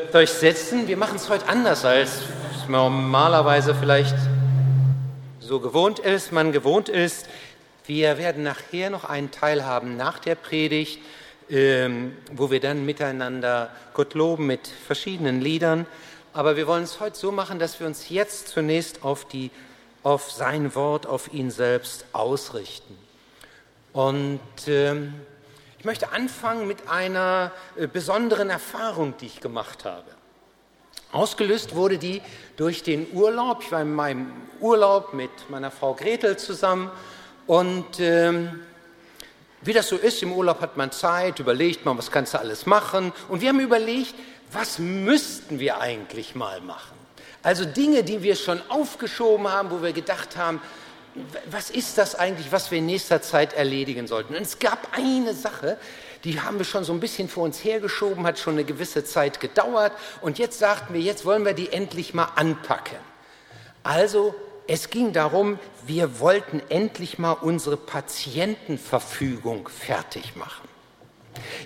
dürft euch setzen. Wir machen es heute anders, als es normalerweise vielleicht so gewohnt ist, man gewohnt ist. Wir werden nachher noch einen Teil haben nach der Predigt, ähm, wo wir dann miteinander Gott loben mit verschiedenen Liedern. Aber wir wollen es heute so machen, dass wir uns jetzt zunächst auf, die, auf sein Wort, auf ihn selbst ausrichten. Und ähm, ich möchte anfangen mit einer äh, besonderen Erfahrung, die ich gemacht habe. Ausgelöst wurde die durch den Urlaub. Ich war in meinem Urlaub mit meiner Frau Gretel zusammen und ähm, wie das so ist, im Urlaub hat man Zeit, überlegt man, was kannst du alles machen. Und wir haben überlegt, was müssten wir eigentlich mal machen? Also Dinge, die wir schon aufgeschoben haben, wo wir gedacht haben, was ist das eigentlich, was wir in nächster Zeit erledigen sollten? Und es gab eine Sache, die haben wir schon so ein bisschen vor uns hergeschoben, hat schon eine gewisse Zeit gedauert. Und jetzt sagten wir, jetzt wollen wir die endlich mal anpacken. Also es ging darum, wir wollten endlich mal unsere Patientenverfügung fertig machen.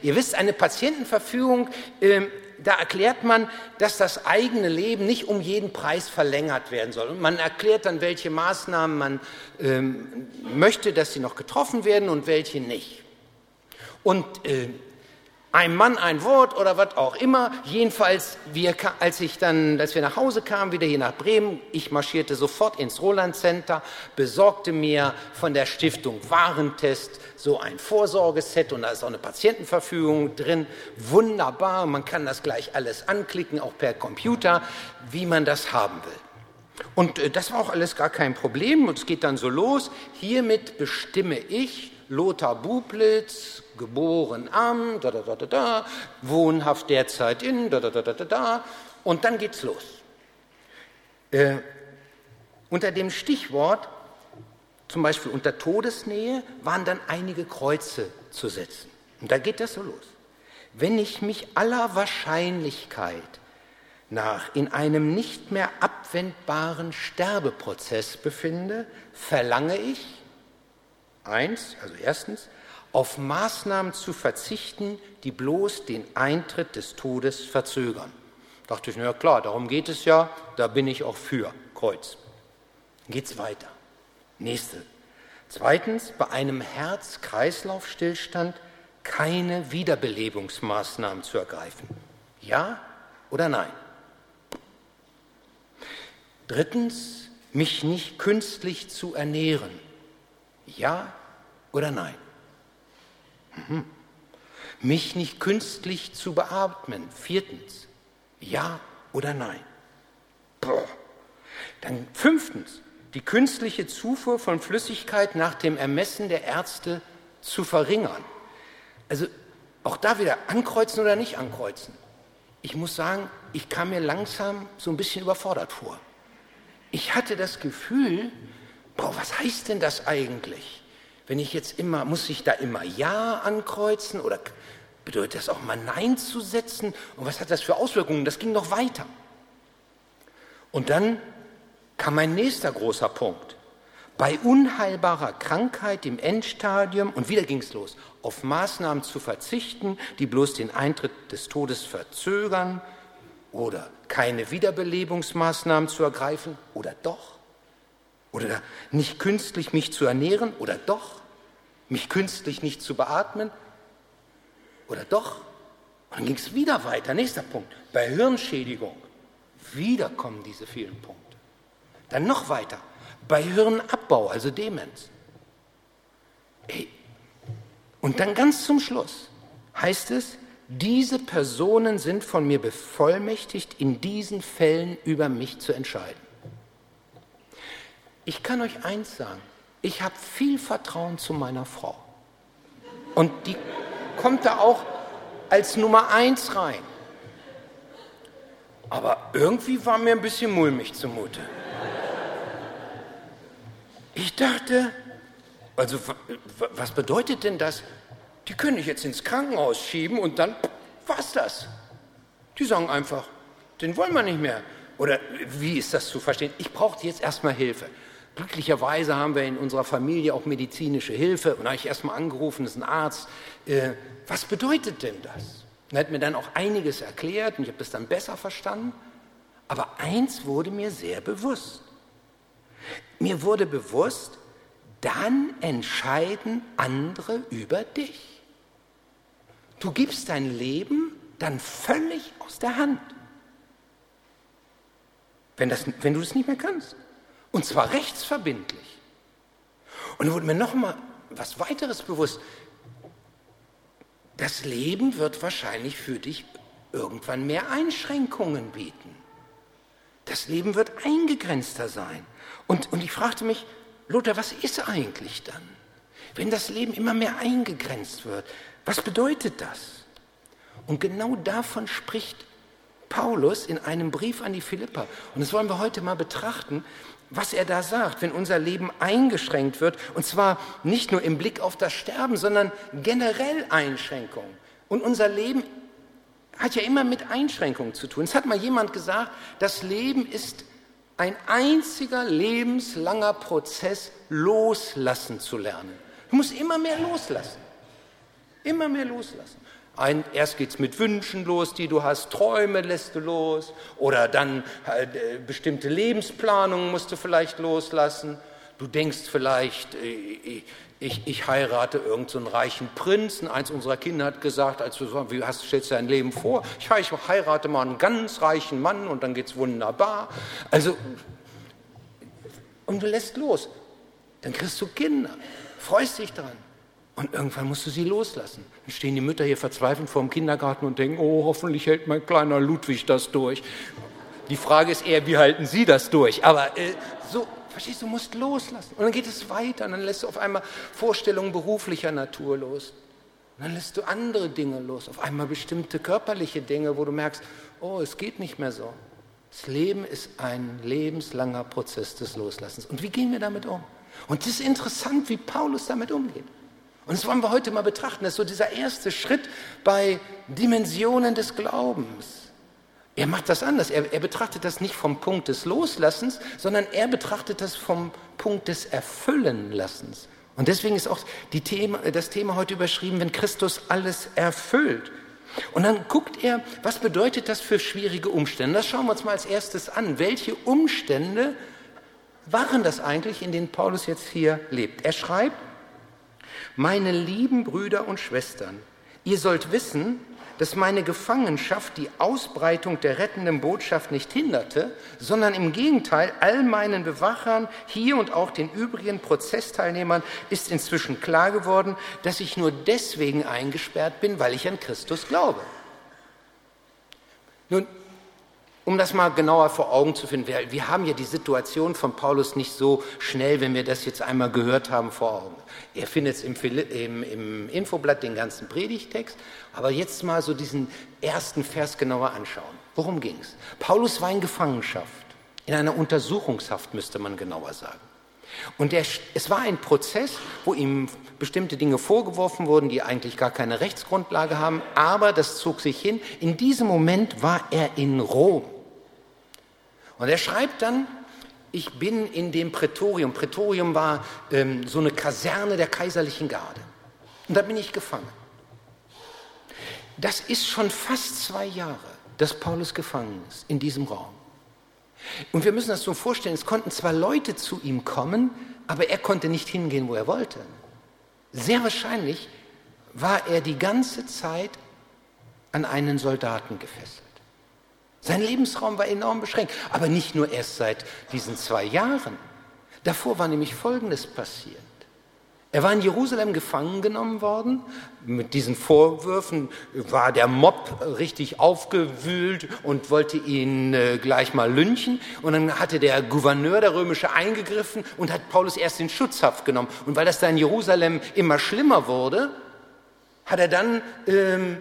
Ihr wisst, eine Patientenverfügung äh, da erklärt man, dass das eigene Leben nicht um jeden Preis verlängert werden soll. Und man erklärt dann, welche Maßnahmen man ähm, möchte, dass sie noch getroffen werden und welche nicht. Und äh, ein Mann ein Wort oder was auch immer. Jedenfalls, wir, als ich dann, als wir nach Hause kamen, wieder hier nach Bremen, ich marschierte sofort ins Roland Center, besorgte mir von der Stiftung Warentest so ein Vorsorgeset und da ist auch eine Patientenverfügung drin. Wunderbar, man kann das gleich alles anklicken, auch per Computer, wie man das haben will. Und äh, das war auch alles gar kein Problem und es geht dann so los. Hiermit bestimme ich, Lothar Bublitz, geboren am, da, da, da, da, da, wohnhaft derzeit in, da, da, da, da, da, da, und dann geht's los. Äh, unter dem Stichwort, zum Beispiel unter Todesnähe, waren dann einige Kreuze zu setzen. Und da geht das so los. Wenn ich mich aller Wahrscheinlichkeit nach in einem nicht mehr abwendbaren Sterbeprozess befinde, verlange ich, eins, also erstens, auf Maßnahmen zu verzichten, die bloß den Eintritt des Todes verzögern. Da dachte ich, na klar, darum geht es ja, da bin ich auch für, Kreuz. Geht's weiter. Nächste. Zweitens, bei einem Herz-Kreislauf-Stillstand keine Wiederbelebungsmaßnahmen zu ergreifen. Ja oder nein? Drittens, mich nicht künstlich zu ernähren. Ja oder nein? Mhm. Mich nicht künstlich zu beatmen. Viertens, ja oder nein? Boah. Dann fünftens, die künstliche Zufuhr von Flüssigkeit nach dem Ermessen der Ärzte zu verringern. Also auch da wieder ankreuzen oder nicht ankreuzen. Ich muss sagen, ich kam mir langsam so ein bisschen überfordert vor. Ich hatte das Gefühl, boah, was heißt denn das eigentlich? Wenn ich jetzt immer, muss ich da immer Ja ankreuzen oder bedeutet das auch mal Nein zu setzen? Und was hat das für Auswirkungen? Das ging noch weiter. Und dann kam mein nächster großer Punkt. Bei unheilbarer Krankheit im Endstadium, und wieder ging es los, auf Maßnahmen zu verzichten, die bloß den Eintritt des Todes verzögern oder keine Wiederbelebungsmaßnahmen zu ergreifen oder doch. Oder nicht künstlich mich zu ernähren oder doch? Mich künstlich nicht zu beatmen oder doch? Und dann ging es wieder weiter. Nächster Punkt. Bei Hirnschädigung. Wieder kommen diese vielen Punkte. Dann noch weiter. Bei Hirnabbau, also Demenz. Ey. Und dann ganz zum Schluss heißt es, diese Personen sind von mir bevollmächtigt, in diesen Fällen über mich zu entscheiden. Ich kann euch eins sagen, ich habe viel Vertrauen zu meiner Frau. Und die kommt da auch als Nummer eins rein. Aber irgendwie war mir ein bisschen mulmig zumute. Ich dachte, also was bedeutet denn das? Die können ich jetzt ins Krankenhaus schieben und dann war's das. Die sagen einfach, den wollen wir nicht mehr. Oder wie ist das zu verstehen? Ich brauche jetzt erstmal Hilfe. Glücklicherweise haben wir in unserer Familie auch medizinische Hilfe. Und da habe ich erstmal angerufen, das ist ein Arzt. Äh, was bedeutet denn das? Er hat mir dann auch einiges erklärt und ich habe das dann besser verstanden. Aber eins wurde mir sehr bewusst. Mir wurde bewusst, dann entscheiden andere über dich. Du gibst dein Leben dann völlig aus der Hand, wenn, das, wenn du es nicht mehr kannst. Und zwar rechtsverbindlich. Und wurde mir noch mal was weiteres bewusst. Das Leben wird wahrscheinlich für dich irgendwann mehr Einschränkungen bieten. Das Leben wird eingegrenzter sein. Und, und ich fragte mich, Lothar, was ist eigentlich dann? Wenn das Leben immer mehr eingegrenzt wird, was bedeutet das? Und genau davon spricht Paulus in einem Brief an die Philipper. Und das wollen wir heute mal betrachten, was er da sagt, wenn unser Leben eingeschränkt wird. Und zwar nicht nur im Blick auf das Sterben, sondern generell Einschränkungen. Und unser Leben hat ja immer mit Einschränkungen zu tun. Es hat mal jemand gesagt, das Leben ist ein einziger lebenslanger Prozess, loslassen zu lernen. Du musst immer mehr loslassen. Immer mehr loslassen. Ein, erst geht es mit Wünschen los, die du hast, Träume lässt du los oder dann äh, bestimmte Lebensplanungen musst du vielleicht loslassen. Du denkst vielleicht, äh, ich, ich heirate irgendeinen so reichen Prinzen. Eins unserer Kinder hat gesagt, als du so, wie hast, stellst du dein Leben vor? Ich, ich heirate mal einen ganz reichen Mann und dann geht es wunderbar. Also, und du lässt los. Dann kriegst du Kinder, freust dich dran. Und irgendwann musst du sie loslassen. Dann stehen die Mütter hier verzweifelt vor dem Kindergarten und denken, oh, hoffentlich hält mein kleiner Ludwig das durch. Die Frage ist eher, wie halten Sie das durch? Aber äh, so, Verstehst du, du musst loslassen. Und dann geht es weiter und dann lässt du auf einmal Vorstellungen beruflicher Natur los. Und dann lässt du andere Dinge los, auf einmal bestimmte körperliche Dinge, wo du merkst, oh, es geht nicht mehr so. Das Leben ist ein lebenslanger Prozess des Loslassens. Und wie gehen wir damit um? Und es ist interessant, wie Paulus damit umgeht. Und das wollen wir heute mal betrachten. Das ist so dieser erste Schritt bei Dimensionen des Glaubens. Er macht das anders. Er, er, betrachtet das nicht vom Punkt des Loslassens, sondern er betrachtet das vom Punkt des Erfüllenlassens. Und deswegen ist auch Thema, das Thema heute überschrieben, wenn Christus alles erfüllt. Und dann guckt er, was bedeutet das für schwierige Umstände? Das schauen wir uns mal als erstes an. Welche Umstände waren das eigentlich, in denen Paulus jetzt hier lebt? Er schreibt, meine lieben Brüder und Schwestern, ihr sollt wissen, dass meine Gefangenschaft die Ausbreitung der rettenden Botschaft nicht hinderte, sondern im Gegenteil all meinen Bewachern hier und auch den übrigen Prozessteilnehmern ist inzwischen klar geworden, dass ich nur deswegen eingesperrt bin, weil ich an Christus glaube. Nun, um das mal genauer vor Augen zu finden, wir, wir, haben ja die Situation von Paulus nicht so schnell, wenn wir das jetzt einmal gehört haben, vor Augen. Er findet im, im, im Infoblatt den ganzen Predigtext, aber jetzt mal so diesen ersten Vers genauer anschauen. Worum ging es? Paulus war in Gefangenschaft, in einer Untersuchungshaft müsste man genauer sagen. Und der, es war ein Prozess, wo ihm bestimmte Dinge vorgeworfen wurden, die eigentlich gar keine Rechtsgrundlage haben, aber das zog sich hin. In diesem Moment war er in Rom. Und er schreibt dann, ich bin in dem Prätorium. Prätorium war ähm, so eine Kaserne der kaiserlichen Garde. Und da bin ich gefangen. Das ist schon fast zwei Jahre, dass Paulus gefangen ist in diesem Raum. Und wir müssen das so vorstellen, es konnten zwar Leute zu ihm kommen, aber er konnte nicht hingehen, wo er wollte. Sehr wahrscheinlich war er die ganze Zeit an einen Soldaten gefesselt. Sein Lebensraum war enorm beschränkt, aber nicht nur erst seit diesen zwei Jahren. Davor war nämlich Folgendes passiert. Er war in Jerusalem gefangen genommen worden. Mit diesen Vorwürfen war der Mob richtig aufgewühlt und wollte ihn äh, gleich mal lynchen. Und dann hatte der Gouverneur der Römische eingegriffen und hat Paulus erst in Schutzhaft genommen. Und weil das da in Jerusalem immer schlimmer wurde, hat er dann ähm,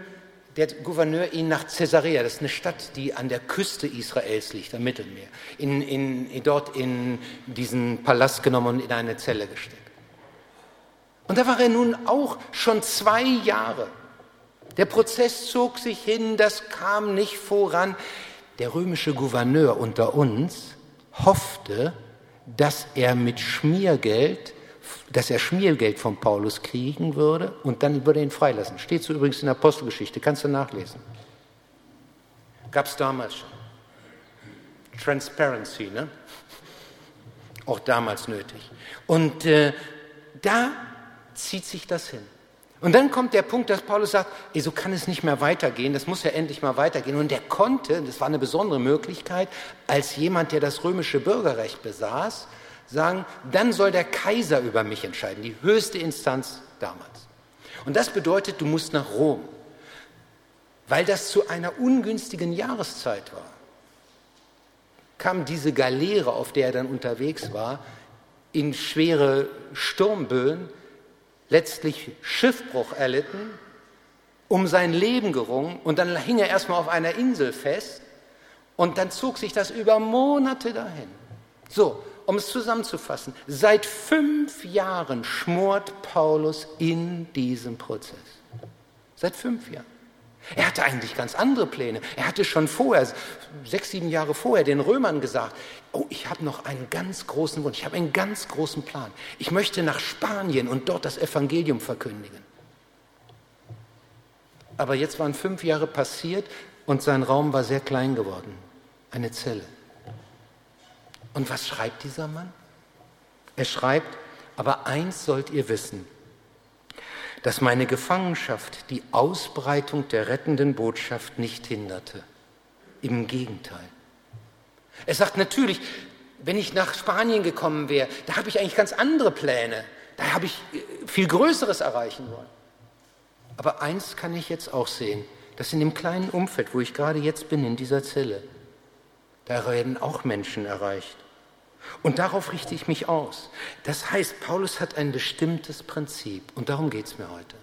der Gouverneur ihn nach Caesarea, das ist eine Stadt, die an der Küste Israels liegt, am Mittelmeer, in, in, dort in diesen Palast genommen und in eine Zelle gesteckt. Und da war er nun auch schon zwei Jahre. Der Prozess zog sich hin, das kam nicht voran. Der römische Gouverneur unter uns hoffte, dass er mit Schmiergeld dass er Schmiergeld von Paulus kriegen würde und dann würde er ihn freilassen. Steht so übrigens in der Apostelgeschichte, kannst du nachlesen. Gab es damals schon. Transparency, ne? Auch damals nötig. Und äh, da zieht sich das hin. Und dann kommt der Punkt, dass Paulus sagt, ey, so kann es nicht mehr weitergehen, das muss ja endlich mal weitergehen. Und er konnte, das war eine besondere Möglichkeit, als jemand, der das römische Bürgerrecht besaß, sagen, dann soll der Kaiser über mich entscheiden, die höchste Instanz damals. Und das bedeutet, du musst nach Rom, weil das zu einer ungünstigen Jahreszeit war. Kam diese Galeere, auf der er dann unterwegs war, in schwere Sturmböen, letztlich Schiffbruch erlitten, um sein Leben gerungen und dann hing er erstmal auf einer Insel fest und dann zog sich das über Monate dahin. So, um es zusammenzufassen, seit fünf Jahren schmort Paulus in diesem Prozess. Seit fünf Jahren. Er hatte eigentlich ganz andere Pläne. Er hatte schon vorher, sechs, sieben Jahre vorher, den Römern gesagt, oh, ich habe noch einen ganz großen Wunsch, ich habe einen ganz großen Plan. Ich möchte nach Spanien und dort das Evangelium verkündigen. Aber jetzt waren fünf Jahre passiert und sein Raum war sehr klein geworden. Eine Zelle. Und was schreibt dieser Mann? Er schreibt, aber eins sollt ihr wissen, dass meine Gefangenschaft die Ausbreitung der rettenden Botschaft nicht hinderte. Im Gegenteil. Er sagt natürlich, wenn ich nach Spanien gekommen wäre, da habe ich eigentlich ganz andere Pläne. Da habe ich äh, viel Größeres erreichen wollen. Aber eins kann ich jetzt auch sehen, dass in dem kleinen Umfeld, wo ich gerade jetzt bin, in dieser Zelle, da werden auch Menschen erreicht. Und darauf richte ich mich aus. Das heißt, Paulus hat ein bestimmtes Prinzip und darum geht es mir heute.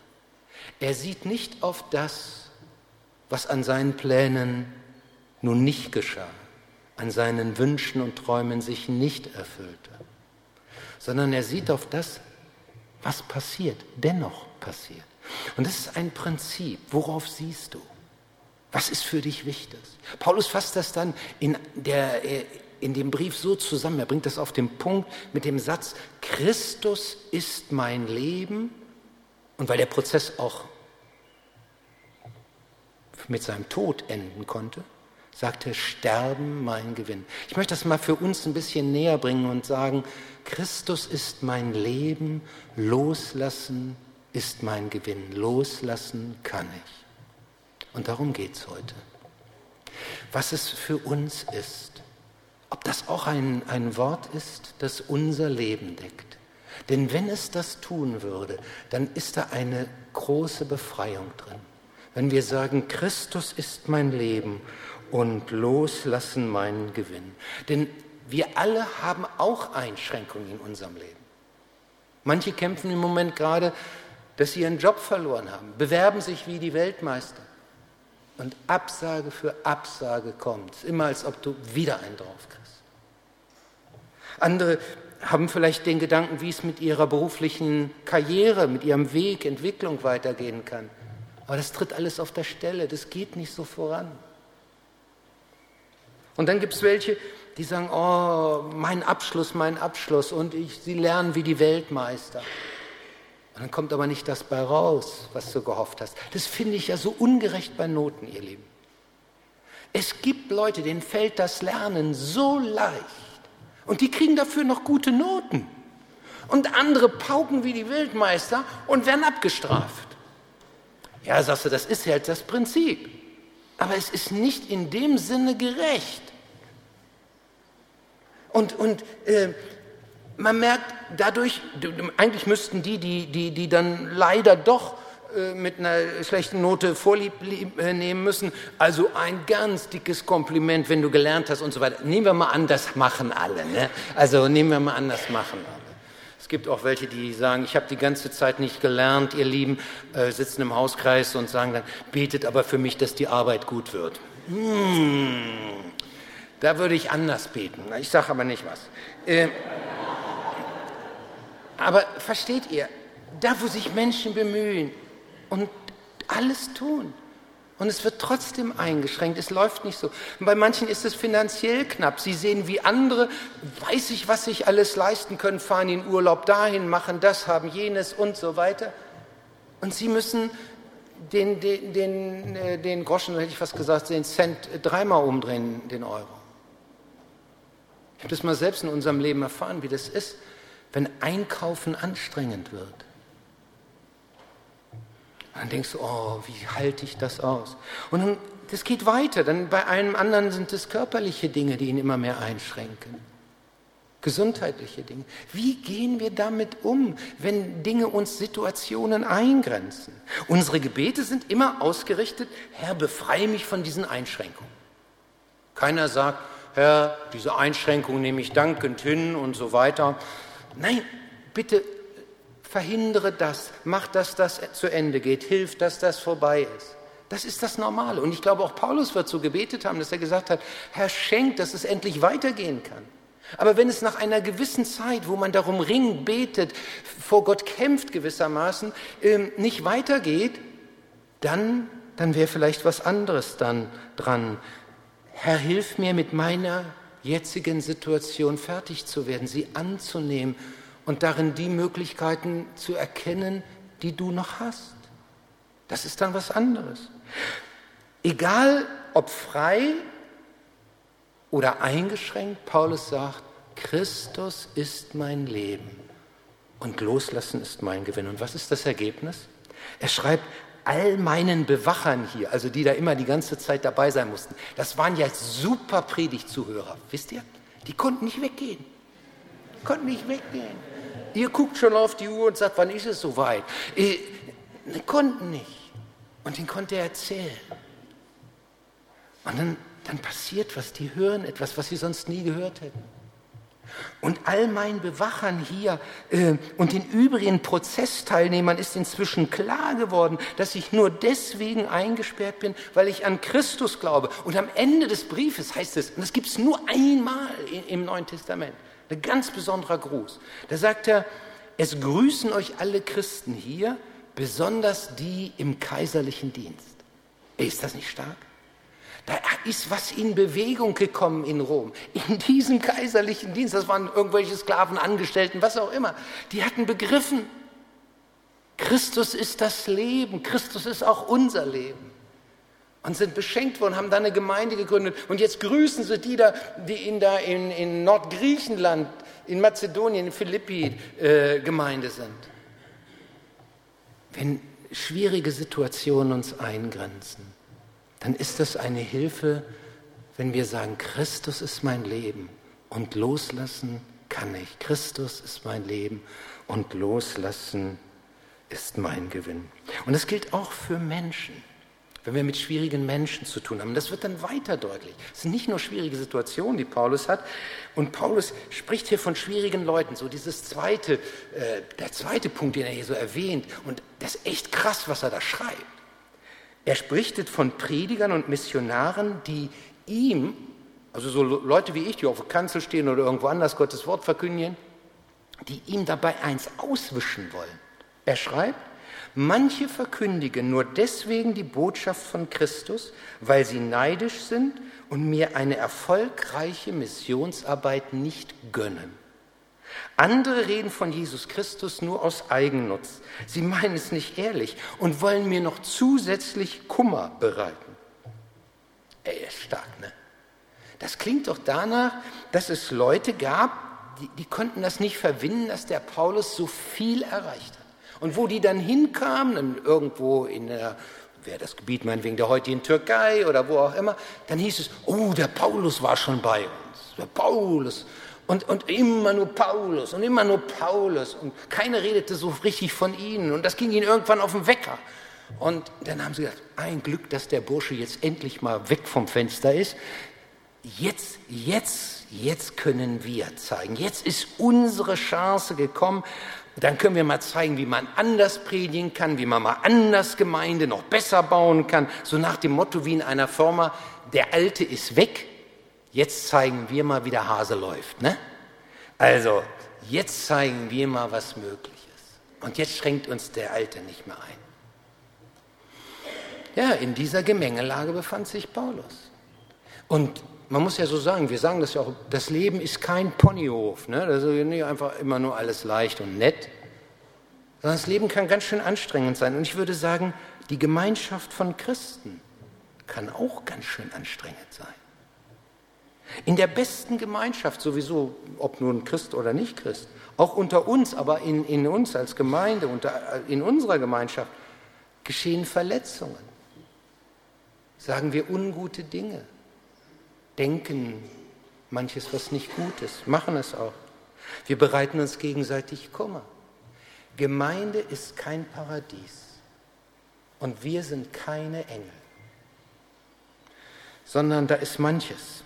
Er sieht nicht auf das, was an seinen Plänen nun nicht geschah, an seinen Wünschen und Träumen sich nicht erfüllte, sondern er sieht auf das, was passiert, dennoch passiert. Und das ist ein Prinzip. Worauf siehst du? Was ist für dich wichtig? Paulus fasst das dann in der äh, in dem Brief so zusammen. Er bringt das auf den Punkt mit dem Satz, Christus ist mein Leben. Und weil der Prozess auch mit seinem Tod enden konnte, sagte Sterben mein Gewinn. Ich möchte das mal für uns ein bisschen näher bringen und sagen, Christus ist mein Leben, loslassen ist mein Gewinn, loslassen kann ich. Und darum geht es heute. Was es für uns ist, ob das auch ein, ein Wort ist, das unser Leben deckt. Denn wenn es das tun würde, dann ist da eine große Befreiung drin. Wenn wir sagen, Christus ist mein Leben und loslassen meinen Gewinn. Denn wir alle haben auch Einschränkungen in unserem Leben. Manche kämpfen im Moment gerade, dass sie ihren Job verloren haben, bewerben sich wie die Weltmeister. Und Absage für Absage kommt. Immer als ob du wieder einen drauf kriegst. Andere haben vielleicht den Gedanken, wie es mit ihrer beruflichen Karriere, mit ihrem Weg, Entwicklung weitergehen kann. Aber das tritt alles auf der Stelle, das geht nicht so voran. Und dann gibt es welche, die sagen, oh, mein Abschluss, mein Abschluss und ich, sie lernen wie die Weltmeister. Und dann kommt aber nicht das bei raus, was du gehofft hast. Das finde ich ja so ungerecht bei Noten, ihr Lieben. Es gibt Leute, denen fällt das Lernen so leicht. Und die kriegen dafür noch gute Noten. Und andere pauken wie die Wildmeister und werden abgestraft. Ja, sagst du, das ist halt das Prinzip. Aber es ist nicht in dem Sinne gerecht. Und, und äh, man merkt dadurch, eigentlich müssten die, die, die, die dann leider doch äh, mit einer schlechten Note vorlieb äh, nehmen müssen. Also ein ganz dickes Kompliment, wenn du gelernt hast und so weiter. Nehmen wir mal an, das machen alle. Ne? Also nehmen wir mal an, das machen alle. Es gibt auch welche, die sagen, ich habe die ganze Zeit nicht gelernt, ihr Lieben, äh, sitzen im Hauskreis und sagen dann, betet aber für mich, dass die Arbeit gut wird. Hm, da würde ich anders beten. Ich sage aber nicht was. Äh, aber versteht ihr, da wo sich Menschen bemühen, und alles tun Und es wird trotzdem eingeschränkt, es läuft nicht so. Und bei manchen ist es finanziell knapp. Sie sehen, wie andere, weiß ich, was sich alles leisten können, fahren in Urlaub dahin, machen das, haben jenes und so weiter. Und sie müssen den, den, den, äh, den Groschen, hätte ich fast gesagt, den Cent dreimal umdrehen, den Euro. Ich habe das mal selbst in unserem Leben erfahren, wie das ist, wenn Einkaufen anstrengend wird. Dann denkst du, oh, wie halte ich das aus? Und dann, das geht weiter. Dann bei einem anderen sind es körperliche Dinge, die ihn immer mehr einschränken. Gesundheitliche Dinge. Wie gehen wir damit um, wenn Dinge uns Situationen eingrenzen? Unsere Gebete sind immer ausgerichtet, Herr, befreie mich von diesen Einschränkungen. Keiner sagt, Herr, diese Einschränkung nehme ich dankend hin und so weiter. Nein, bitte verhindere das, mach, dass das zu Ende geht, hilf, dass das vorbei ist. Das ist das Normale. Und ich glaube, auch Paulus wird so gebetet haben, dass er gesagt hat, Herr, schenkt, dass es endlich weitergehen kann. Aber wenn es nach einer gewissen Zeit, wo man darum ringt, betet, vor Gott kämpft gewissermaßen, ähm, nicht weitergeht, dann, dann wäre vielleicht was anderes dann dran. Herr, hilf mir mit meiner jetzigen Situation fertig zu werden, sie anzunehmen und darin die Möglichkeiten zu erkennen, die du noch hast. Das ist dann was anderes. Egal ob frei oder eingeschränkt, Paulus sagt, Christus ist mein Leben und loslassen ist mein Gewinn. Und was ist das Ergebnis? Er schreibt, all meinen Bewachern hier, also die da immer die ganze Zeit dabei sein mussten, das waren ja super Predigtzuhörer, wisst ihr? Die konnten nicht weggehen. Konnten nicht weggehen. Ihr guckt schon auf die Uhr und sagt, wann ist es soweit? Äh, die konnten nicht. Und den konnte er erzählen. Und dann, dann passiert was, die hören etwas, was sie sonst nie gehört hätten. Und all meinen Bewachern hier äh, und den übrigen Prozessteilnehmern ist inzwischen klar geworden, dass ich nur deswegen eingesperrt bin, weil ich an Christus glaube. Und am Ende des Briefes heißt es, und das gibt es nur einmal im Neuen Testament, ein ganz besonderer Gruß. Da sagt er, es grüßen euch alle Christen hier, besonders die im kaiserlichen Dienst. Ist das nicht stark? Da ist was in Bewegung gekommen in Rom. In diesem kaiserlichen Dienst, das waren irgendwelche Sklaven, Angestellten, was auch immer. Die hatten begriffen, Christus ist das Leben, Christus ist auch unser Leben. Und sind beschenkt worden, haben da eine Gemeinde gegründet. Und jetzt grüßen sie die da, die in, da in, in Nordgriechenland, in Mazedonien, in Philippi äh, Gemeinde sind. Wenn schwierige Situationen uns eingrenzen, dann ist das eine Hilfe, wenn wir sagen, Christus ist mein Leben und loslassen kann ich. Christus ist mein Leben und loslassen ist mein Gewinn. Und das gilt auch für Menschen wenn wir mit schwierigen Menschen zu tun haben. Das wird dann weiter deutlich. Es sind nicht nur schwierige Situationen, die Paulus hat. Und Paulus spricht hier von schwierigen Leuten. So dieses zweite, äh, der zweite Punkt, den er hier so erwähnt. Und das ist echt krass, was er da schreibt. Er spricht von Predigern und Missionaren, die ihm, also so Leute wie ich, die auf der Kanzel stehen oder irgendwo anders Gottes Wort verkündigen, die ihm dabei eins auswischen wollen. Er schreibt, Manche verkündigen nur deswegen die Botschaft von Christus, weil sie neidisch sind und mir eine erfolgreiche Missionsarbeit nicht gönnen. Andere reden von Jesus Christus nur aus Eigennutz. Sie meinen es nicht ehrlich und wollen mir noch zusätzlich Kummer bereiten. Er ist stark, ne? Das klingt doch danach, dass es Leute gab, die, die konnten das nicht verwinden, dass der Paulus so viel erreicht hat. Und wo die dann hinkamen, irgendwo in der, wer das Gebiet meinetwegen der heutigen Türkei oder wo auch immer, dann hieß es, oh, der Paulus war schon bei uns, der Paulus. Und, und immer nur Paulus und immer nur Paulus. Und keiner redete so richtig von ihnen. Und das ging ihnen irgendwann auf den Wecker. Und dann haben sie gesagt, ein Glück, dass der Bursche jetzt endlich mal weg vom Fenster ist. Jetzt, jetzt, jetzt können wir zeigen. Jetzt ist unsere Chance gekommen, dann können wir mal zeigen, wie man anders predigen kann, wie man mal anders Gemeinde noch besser bauen kann. So nach dem Motto wie in einer Firma, der Alte ist weg, jetzt zeigen wir mal, wie der Hase läuft. Ne? Also, jetzt zeigen wir mal, was möglich ist. Und jetzt schränkt uns der Alte nicht mehr ein. Ja, in dieser Gemengelage befand sich Paulus. Und man muss ja so sagen, wir sagen das ja auch, das Leben ist kein Ponyhof. Ne? Das ist nicht einfach immer nur alles leicht und nett. Sondern das Leben kann ganz schön anstrengend sein. Und ich würde sagen, die Gemeinschaft von Christen kann auch ganz schön anstrengend sein. In der besten Gemeinschaft sowieso, ob nun Christ oder nicht Christ, auch unter uns, aber in, in uns als Gemeinde, unter, in unserer Gemeinschaft, geschehen Verletzungen. Sagen wir ungute Dinge, denken manches, was nicht gut ist, machen es auch. Wir bereiten uns gegenseitig Kummer. Gemeinde ist kein Paradies und wir sind keine Engel, sondern da ist manches.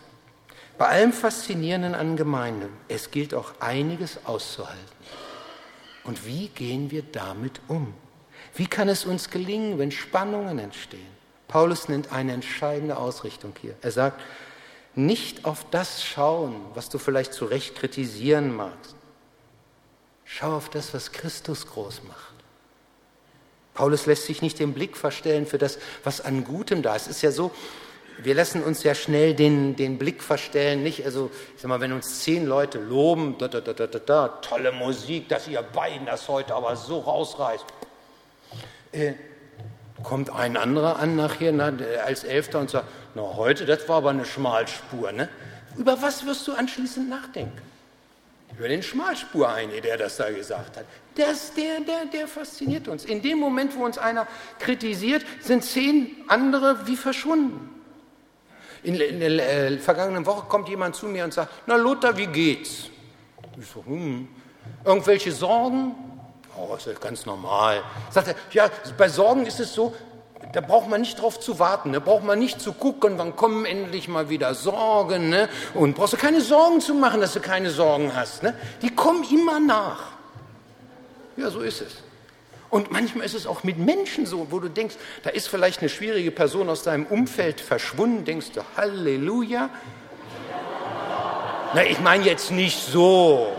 Bei allem Faszinierenden an Gemeinde, es gilt auch einiges auszuhalten. Und wie gehen wir damit um? Wie kann es uns gelingen, wenn Spannungen entstehen? Paulus nennt eine entscheidende Ausrichtung hier. Er sagt, nicht auf das schauen, was du vielleicht zu Recht kritisieren magst. Schau auf das, was Christus groß macht. Paulus lässt sich nicht den Blick verstellen für das, was an Gutem da ist. Es ist ja so, wir lassen uns ja schnell den, den Blick verstellen, nicht? Also, ich sag mal, wenn uns zehn Leute loben, da, da, da, da, da, tolle Musik, dass ihr beiden das heute aber so rausreißt. Äh, kommt ein anderer an nachher na, als Elfter und sagt, na heute, das war aber eine Schmalspur. Ne? Über was wirst du anschließend nachdenken? Über den Schmalspur eine, der das da gesagt hat. Das, der, der, der fasziniert uns. In dem Moment, wo uns einer kritisiert, sind zehn andere wie verschwunden. In, in der äh, vergangenen Woche kommt jemand zu mir und sagt, na Lothar, wie geht's? Ich so, hm. Irgendwelche Sorgen? Oh, ist ja ganz normal. Sagt er, ja, bei Sorgen ist es so, da braucht man nicht drauf zu warten, da braucht man nicht zu gucken, wann kommen endlich mal wieder Sorgen. Ne? Und brauchst du keine Sorgen zu machen, dass du keine Sorgen hast. Ne? Die kommen immer nach. Ja, so ist es. Und manchmal ist es auch mit Menschen so, wo du denkst, da ist vielleicht eine schwierige Person aus deinem Umfeld verschwunden, denkst du, Halleluja. Na, ich meine jetzt nicht so,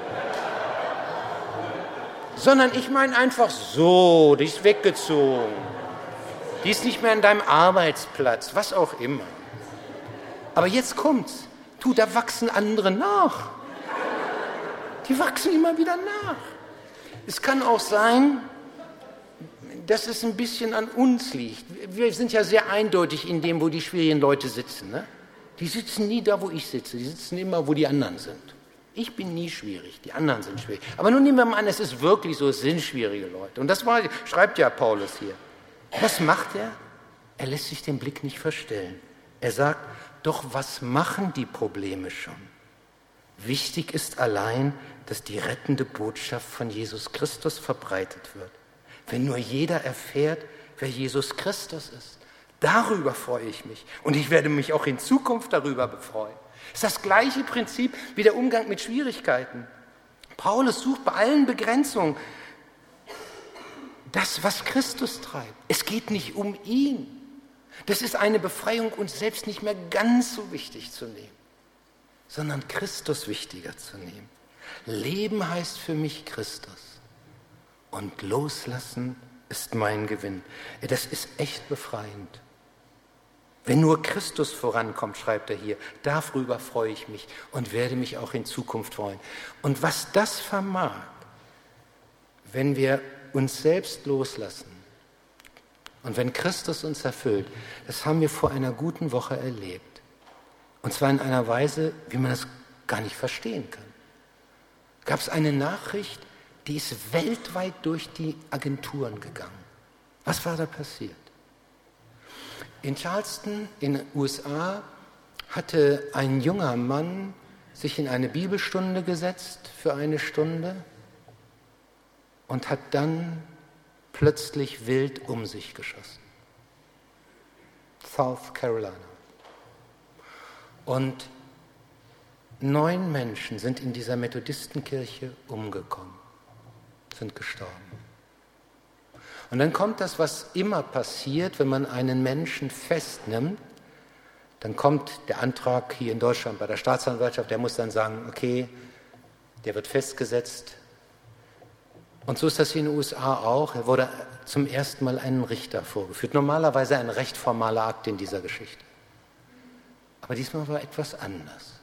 sondern ich meine einfach so, die ist weggezogen. Die ist nicht mehr an deinem Arbeitsplatz, was auch immer. Aber jetzt kommt's. Du, da wachsen andere nach. Die wachsen immer wieder nach. Es kann auch sein, dass es ein bisschen an uns liegt. Wir sind ja sehr eindeutig in dem, wo die schwierigen Leute sitzen. Ne? Die sitzen nie da, wo ich sitze. Die sitzen immer, wo die anderen sind. Ich bin nie schwierig, die anderen sind schwierig. Aber nun nehmen wir mal an, es ist wirklich so, es sind schwierige Leute. Und das war, schreibt ja Paulus hier. Was macht er? Er lässt sich den Blick nicht verstellen. Er sagt, doch was machen die Probleme schon? Wichtig ist allein, dass die rettende Botschaft von Jesus Christus verbreitet wird wenn nur jeder erfährt, wer Jesus Christus ist. Darüber freue ich mich und ich werde mich auch in Zukunft darüber befreuen. Es ist das gleiche Prinzip wie der Umgang mit Schwierigkeiten. Paulus sucht bei allen Begrenzungen das, was Christus treibt. Es geht nicht um ihn. Das ist eine Befreiung, uns selbst nicht mehr ganz so wichtig zu nehmen, sondern Christus wichtiger zu nehmen. Leben heißt für mich Christus und loslassen ist mein Gewinn. Das ist echt befreiend. Wenn nur Christus vorankommt, schreibt er hier, darüber freue ich mich und werde mich auch in Zukunft freuen. Und was das vermag, wenn wir uns selbst loslassen und wenn Christus uns erfüllt, das haben wir vor einer guten Woche erlebt. Und zwar in einer Weise, wie man es gar nicht verstehen kann. Gab es eine Nachricht, die ist weltweit durch die Agenturen gegangen. Was war da passiert? In Charleston in den USA hatte ein junger Mann sich in eine Bibelstunde gesetzt für eine Stunde und hat dann plötzlich wild um sich geschossen. South Carolina. Und neun Menschen sind in dieser Methodistenkirche umgekommen sind gestorben. Und dann kommt das, was immer passiert, wenn man einen Menschen festnimmt. Dann kommt der Antrag hier in Deutschland bei der Staatsanwaltschaft, der muss dann sagen, okay, der wird festgesetzt, Und so ist das hier in den USA auch. Er wurde zum ersten Mal einen Richter vorgeführt. Normalerweise ein recht formaler Akt in dieser Geschichte. Aber diesmal war etwas anders.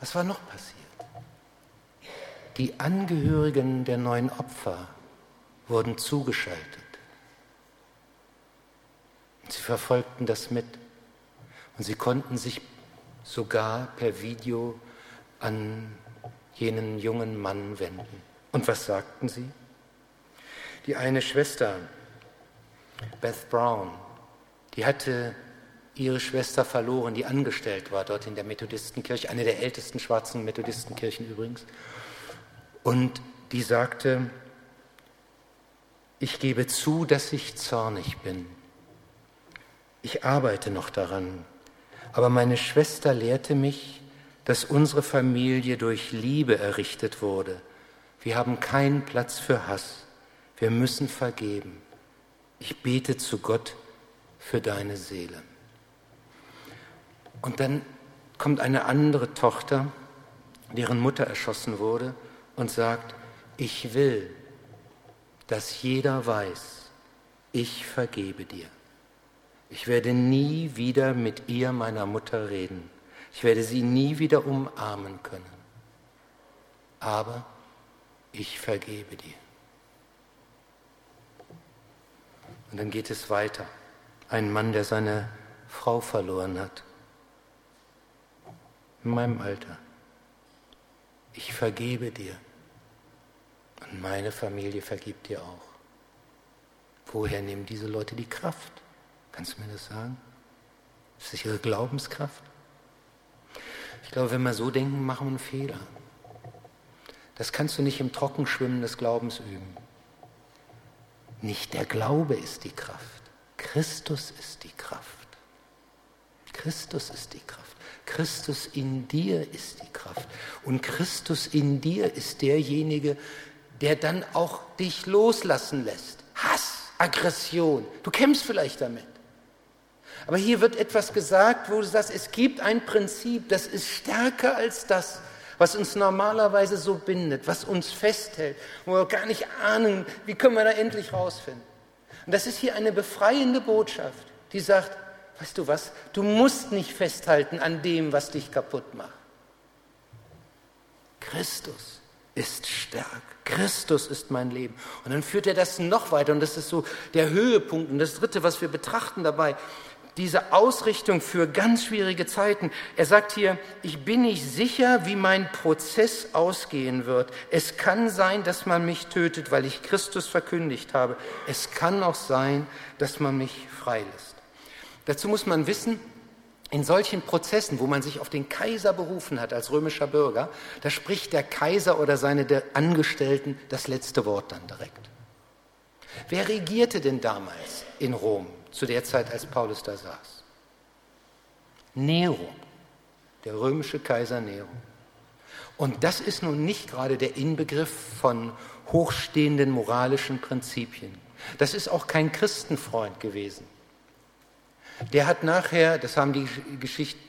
Was war noch passiert? Die Angehörigen der neuen Opfer wurden zugeschaltet. Sie verfolgten das mit. Und sie konnten sich sogar per Video an jenen jungen Mann wenden. Und was sagten sie? Die eine Schwester, Beth Brown, die hatte ihre Schwester verloren, die angestellt war dort in der Methodistenkirche, eine der ältesten schwarzen Methodistenkirchen übrigens. Und die sagte, ich gebe zu, dass ich zornig bin. Ich arbeite noch daran. Aber meine Schwester lehrte mich, dass unsere Familie durch Liebe errichtet wurde. Wir haben keinen Platz für Hass. Wir müssen vergeben. Ich bete zu Gott für deine Seele. Und dann kommt eine andere Tochter, deren Mutter erschossen wurde, und sagt, ich will, dass jeder weiß, ich vergebe dir. Ich werde nie wieder mit ihr, meiner Mutter, reden. Ich werde sie nie wieder umarmen können. Aber ich vergebe dir. Und dann geht es weiter. Ein Mann, der seine Frau verloren hat. In meinem Alter. Ich vergebe dir. Und meine Familie vergibt dir auch. Woher nehmen diese Leute die Kraft? Kannst du mir das sagen? Ist das ihre Glaubenskraft? Ich glaube, wenn wir so denken, machen wir einen Fehler. Das kannst du nicht im Trockenschwimmen des Glaubens üben. Nicht der Glaube ist die Kraft. Christus ist die Kraft. Christus ist die Kraft. Christus in dir ist die Kraft. Und Christus in dir ist derjenige, der dann auch dich loslassen lässt. Hass, Aggression. Du kämpfst vielleicht damit. Aber hier wird etwas gesagt, wo du sagst, es gibt ein Prinzip, das ist stärker als das, was uns normalerweise so bindet, was uns festhält, wo wir gar nicht ahnen, wie können wir da endlich rausfinden. Und das ist hier eine befreiende Botschaft, die sagt, weißt du was, du musst nicht festhalten an dem, was dich kaputt macht. Christus ist stark. Christus ist mein Leben. Und dann führt er das noch weiter und das ist so der Höhepunkt. Und das Dritte, was wir betrachten dabei, diese Ausrichtung für ganz schwierige Zeiten. Er sagt hier, ich bin nicht sicher, wie mein Prozess ausgehen wird. Es kann sein, dass man mich tötet, weil ich Christus verkündigt habe. Es kann auch sein, dass man mich freilässt. Dazu muss man wissen, in solchen Prozessen, wo man sich auf den Kaiser berufen hat als römischer Bürger, da spricht der Kaiser oder seine Angestellten das letzte Wort dann direkt. Wer regierte denn damals in Rom zu der Zeit, als Paulus da saß? Nero, der römische Kaiser Nero. Und das ist nun nicht gerade der Inbegriff von hochstehenden moralischen Prinzipien. Das ist auch kein Christenfreund gewesen. Der hat nachher, das haben die Geschichten,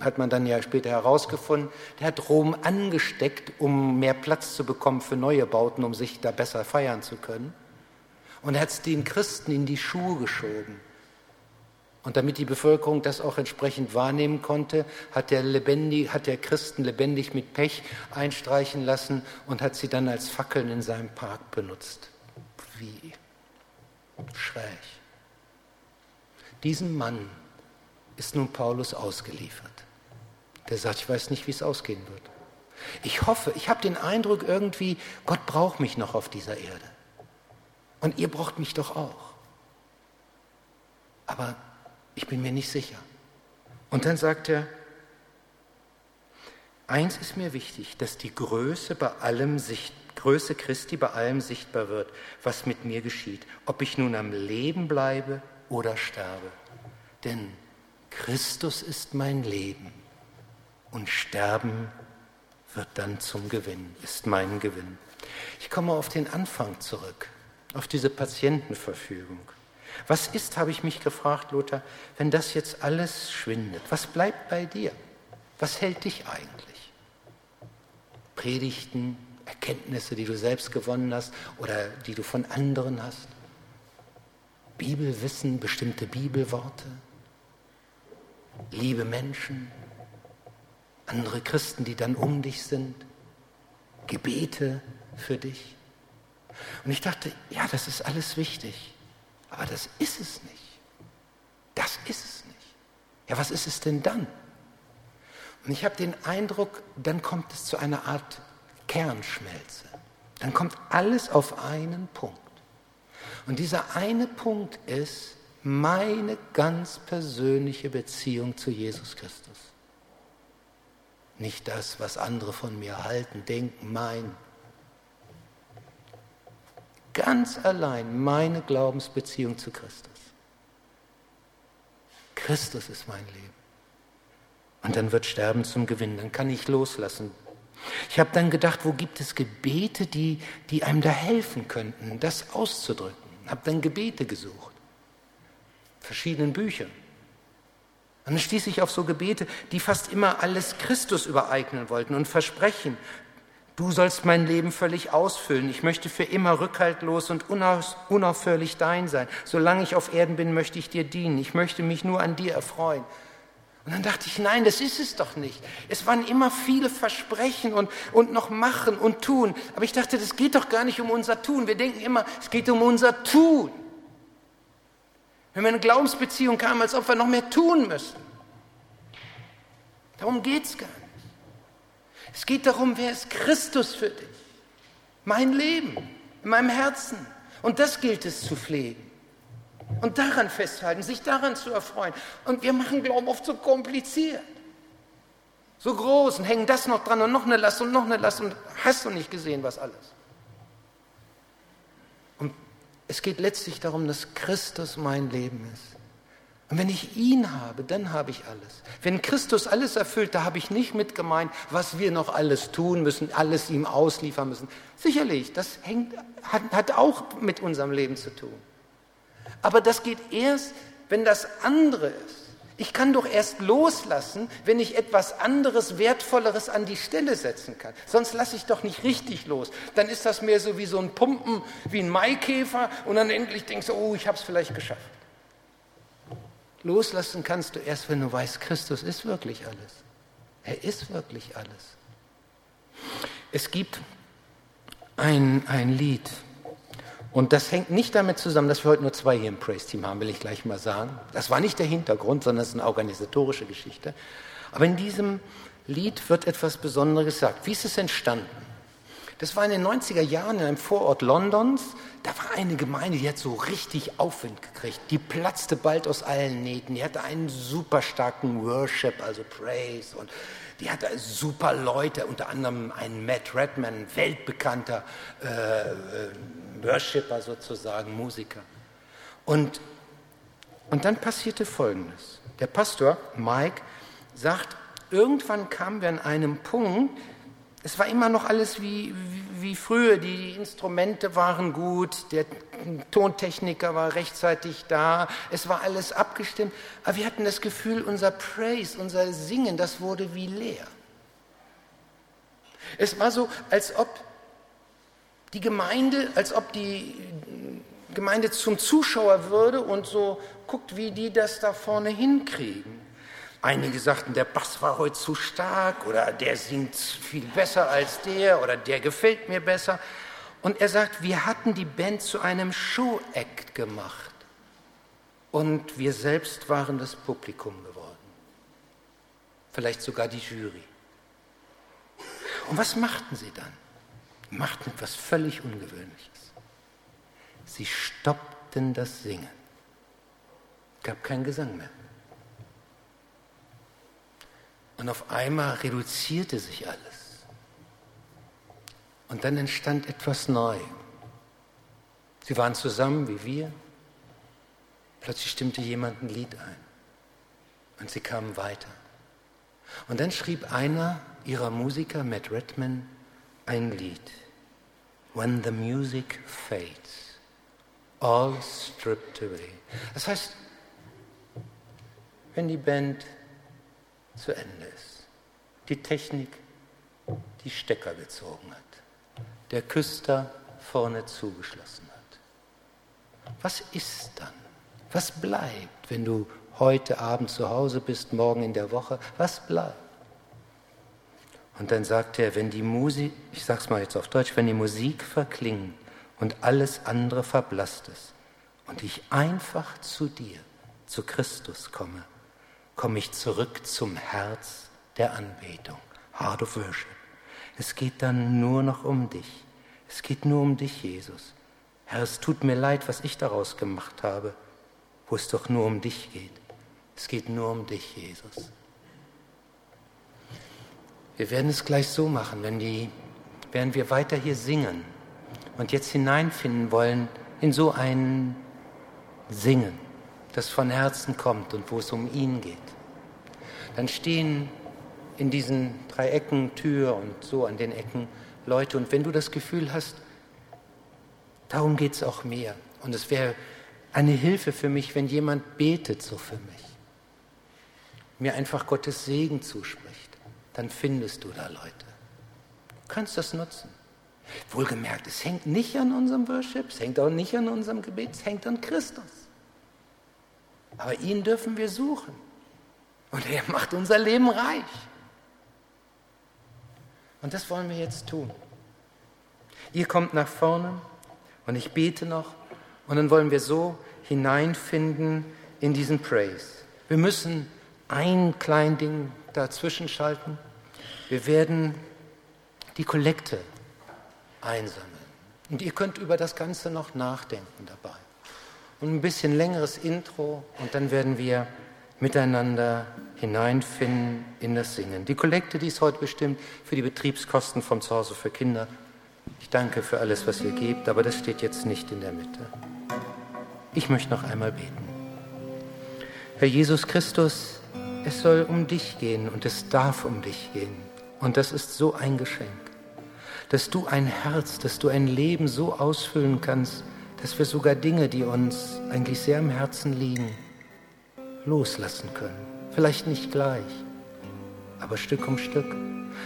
hat man dann ja später herausgefunden, der hat Rom angesteckt, um mehr Platz zu bekommen für neue Bauten, um sich da besser feiern zu können. Und er hat es den Christen in die Schuhe geschoben. Und damit die Bevölkerung das auch entsprechend wahrnehmen konnte, hat der, lebendig, hat der Christen lebendig mit Pech einstreichen lassen und hat sie dann als Fackeln in seinem Park benutzt. Wie schräg. Diesem Mann ist nun Paulus ausgeliefert. Der sagt, ich weiß nicht, wie es ausgehen wird. Ich hoffe, ich habe den Eindruck irgendwie, Gott braucht mich noch auf dieser Erde. Und ihr braucht mich doch auch. Aber ich bin mir nicht sicher. Und dann sagt er, eins ist mir wichtig, dass die Größe bei allem Sicht, Größe Christi bei allem sichtbar wird, was mit mir geschieht. Ob ich nun am Leben bleibe oder sterbe. Denn Christus ist mein Leben und Sterben wird dann zum Gewinn, ist mein Gewinn. Ich komme auf den Anfang zurück, auf diese Patientenverfügung. Was ist, habe ich mich gefragt, Lothar, wenn das jetzt alles schwindet? Was bleibt bei dir? Was hält dich eigentlich? Predigten, Erkenntnisse, die du selbst gewonnen hast oder die du von anderen hast. Bibelwissen, bestimmte Bibelworte, liebe Menschen, andere Christen, die dann um dich sind, Gebete für dich. Und ich dachte, ja, das ist alles wichtig, aber das ist es nicht. Das ist es nicht. Ja, was ist es denn dann? Und ich habe den Eindruck, dann kommt es zu einer Art Kernschmelze. Dann kommt alles auf einen Punkt. Und dieser eine Punkt ist meine ganz persönliche Beziehung zu Jesus Christus. Nicht das, was andere von mir halten, denken, meinen. Ganz allein meine Glaubensbeziehung zu Christus. Christus ist mein Leben. Und dann wird Sterben zum Gewinn, dann kann ich loslassen. Ich habe dann gedacht, wo gibt es Gebete, die, die einem da helfen könnten, das auszudrücken. Habe dann Gebete gesucht, verschiedenen Büchern. Und dann stieß ich auf so Gebete, die fast immer alles Christus übereignen wollten und versprechen, du sollst mein Leben völlig ausfüllen. Ich möchte für immer rückhaltlos und unaufhörlich dein sein. Solange ich auf Erden bin, möchte ich dir dienen. Ich möchte mich nur an dir erfreuen. Und dann dachte ich, nein, das ist es doch nicht. Es waren immer viele Versprechen und, und noch machen und tun. Aber ich dachte, das geht doch gar nicht um unser Tun. Wir denken immer, es geht um unser Tun. Wenn wir in eine Glaubensbeziehung kamen, als ob wir noch mehr tun müssen. Darum geht es gar nicht. Es geht darum, wer ist Christus für dich? Mein Leben, in meinem Herzen. Und das gilt es zu pflegen. Und daran festhalten, sich daran zu erfreuen. Und wir machen Glauben oft so kompliziert. So groß und hängen das noch dran und noch eine Last und noch eine Last und hast du nicht gesehen, was alles. Und es geht letztlich darum, dass Christus mein Leben ist. Und wenn ich ihn habe, dann habe ich alles. Wenn Christus alles erfüllt, da habe ich nicht mit gemeint, was wir noch alles tun müssen, alles ihm ausliefern müssen. Sicherlich, das hängt, hat, hat auch mit unserem Leben zu tun. Aber das geht erst, wenn das andere ist. Ich kann doch erst loslassen, wenn ich etwas anderes, Wertvolleres an die Stelle setzen kann. Sonst lasse ich doch nicht richtig los. Dann ist das mehr so wie so ein Pumpen, wie ein Maikäfer und dann endlich denkst du, oh, ich habe es vielleicht geschafft. Loslassen kannst du erst, wenn du weißt, Christus ist wirklich alles. Er ist wirklich alles. Es gibt ein, ein Lied, und das hängt nicht damit zusammen, dass wir heute nur zwei hier im Praise-Team haben, will ich gleich mal sagen. Das war nicht der Hintergrund, sondern es ist eine organisatorische Geschichte. Aber in diesem Lied wird etwas Besonderes gesagt. Wie ist es entstanden? Das war in den 90er Jahren in einem Vorort Londons. Da war eine Gemeinde, die hat so richtig Aufwind gekriegt. Die platzte bald aus allen Nähten. Die hatte einen super starken Worship, also Praise. Und die hatte super Leute, unter anderem einen Matt Redman, weltbekannter äh, äh Worshipper sozusagen, Musiker. Und, und dann passierte Folgendes. Der Pastor, Mike, sagt, irgendwann kamen wir an einem Punkt, es war immer noch alles wie, wie, wie früher, die Instrumente waren gut, der Tontechniker war rechtzeitig da, es war alles abgestimmt, aber wir hatten das Gefühl, unser Praise, unser Singen, das wurde wie leer. Es war so, als ob die Gemeinde, als ob die Gemeinde zum Zuschauer würde und so guckt, wie die das da vorne hinkriegen. Einige sagten, der Bass war heute zu stark oder der singt viel besser als der oder der gefällt mir besser. Und er sagt, wir hatten die Band zu einem Show-Act gemacht und wir selbst waren das Publikum geworden. Vielleicht sogar die Jury. Und was machten sie dann? Machten etwas völlig Ungewöhnliches. Sie stoppten das Singen. Es gab keinen Gesang mehr. Und auf einmal reduzierte sich alles. Und dann entstand etwas neu. Sie waren zusammen wie wir. Plötzlich stimmte jemand ein Lied ein. Und sie kamen weiter. Und dann schrieb einer ihrer Musiker, Matt Redman, ein Lied. When the music fades, all stripped away. Das heißt, wenn die Band zu Ende ist, die Technik die Stecker gezogen hat, der Küster vorne zugeschlossen hat. Was ist dann? Was bleibt, wenn du heute Abend zu Hause bist, morgen in der Woche? Was bleibt? Und dann sagt er, wenn die Musik, ich sag's mal jetzt auf Deutsch, wenn die Musik verklingt und alles andere verblasst ist und ich einfach zu dir, zu Christus komme, komme ich zurück zum Herz der Anbetung, Heart of Worship. Es geht dann nur noch um dich. Es geht nur um dich, Jesus. Herr, es tut mir leid, was ich daraus gemacht habe, wo es doch nur um dich geht. Es geht nur um dich, Jesus. Wir werden es gleich so machen, wenn die, während wir weiter hier singen und jetzt hineinfinden wollen in so ein Singen, das von Herzen kommt und wo es um ihn geht. Dann stehen in diesen drei Ecken, Tür und so an den Ecken Leute. Und wenn du das Gefühl hast, darum geht es auch mir. Und es wäre eine Hilfe für mich, wenn jemand betet so für mich. Mir einfach Gottes Segen zuspricht. Dann findest du da Leute. Du kannst das nutzen. Wohlgemerkt, es hängt nicht an unserem Worship, es hängt auch nicht an unserem Gebet, es hängt an Christus. Aber ihn dürfen wir suchen. Und er macht unser Leben reich. Und das wollen wir jetzt tun. Ihr kommt nach vorne und ich bete noch und dann wollen wir so hineinfinden in diesen Praise. Wir müssen ein klein Ding dazwischen schalten. Wir werden die Kollekte einsammeln. Und ihr könnt über das Ganze noch nachdenken dabei. Und ein bisschen längeres Intro und dann werden wir miteinander hineinfinden in das Singen. Die Kollekte, die ist heute bestimmt für die Betriebskosten vom Zuhause für Kinder. Ich danke für alles, was ihr gebt, aber das steht jetzt nicht in der Mitte. Ich möchte noch einmal beten. Herr Jesus Christus, es soll um dich gehen und es darf um dich gehen. Und das ist so ein Geschenk, dass du ein Herz, dass du ein Leben so ausfüllen kannst, dass wir sogar Dinge, die uns eigentlich sehr am Herzen liegen, loslassen können. Vielleicht nicht gleich, aber Stück um Stück,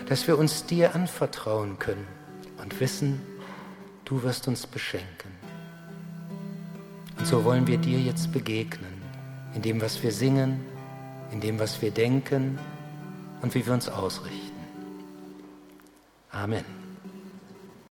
dass wir uns dir anvertrauen können und wissen, du wirst uns beschenken. Und so wollen wir dir jetzt begegnen, in dem, was wir singen, in dem, was wir denken und wie wir uns ausrichten. Amen.